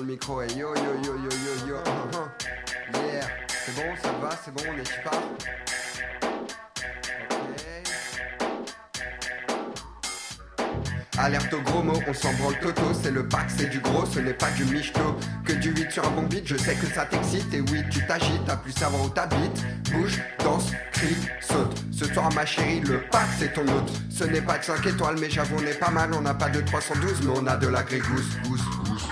le micro. Et yo, yo, yo, yo, yo, yo. Yeah. C'est bon, ça va, c'est bon, on est tu pars Alerte au gros mot, on s'en branle toto, c'est le pack, c'est du gros, ce n'est pas du michto. Que du 8 sur un bon beat, je sais que ça t'excite, et oui, tu t'agites, t'as plus savoir où t'habites. Bouge, danse, crie, saute. Ce soir, ma chérie, le pack, c'est ton hôte. Ce n'est pas de 5 étoiles, mais j'avoue, on est pas mal, on n'a pas de 312, mais on a de la grégousse, gousse, gousse.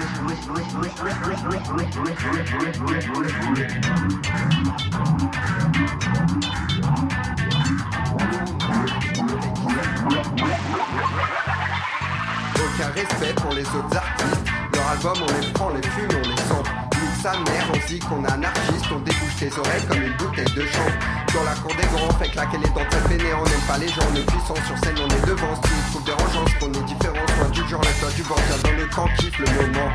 Aucun respect pour les autres artistes. Leur album, on les prend, les fume, on les sent. Sa mère, on dit qu'on est anarchiste. On débouche tes oreilles comme une bouteille de champ. Dans la cour des grands, fait claquer les dents très fainéants. On n'aime pas les gens, on est puissant sur scène, on est devant. Si tu trouves dérangeant, ce qu'on est différent, camp, kiffe le moment.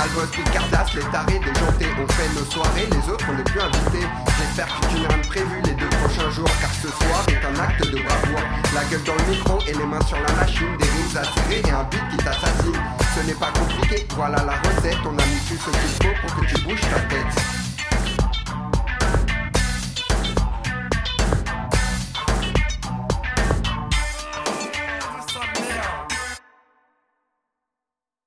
Albos, Picardas, les tarés déjantés On fait nos soirées, les autres on n'est plus invités J'espère que tu n'as prévu les deux prochains jours Car ce soir est un acte de bravoure La gueule dans le micro et les mains sur la machine Des rimes à serrer et un beat qui t'assassine. Ce n'est pas compliqué, voilà la recette On a mis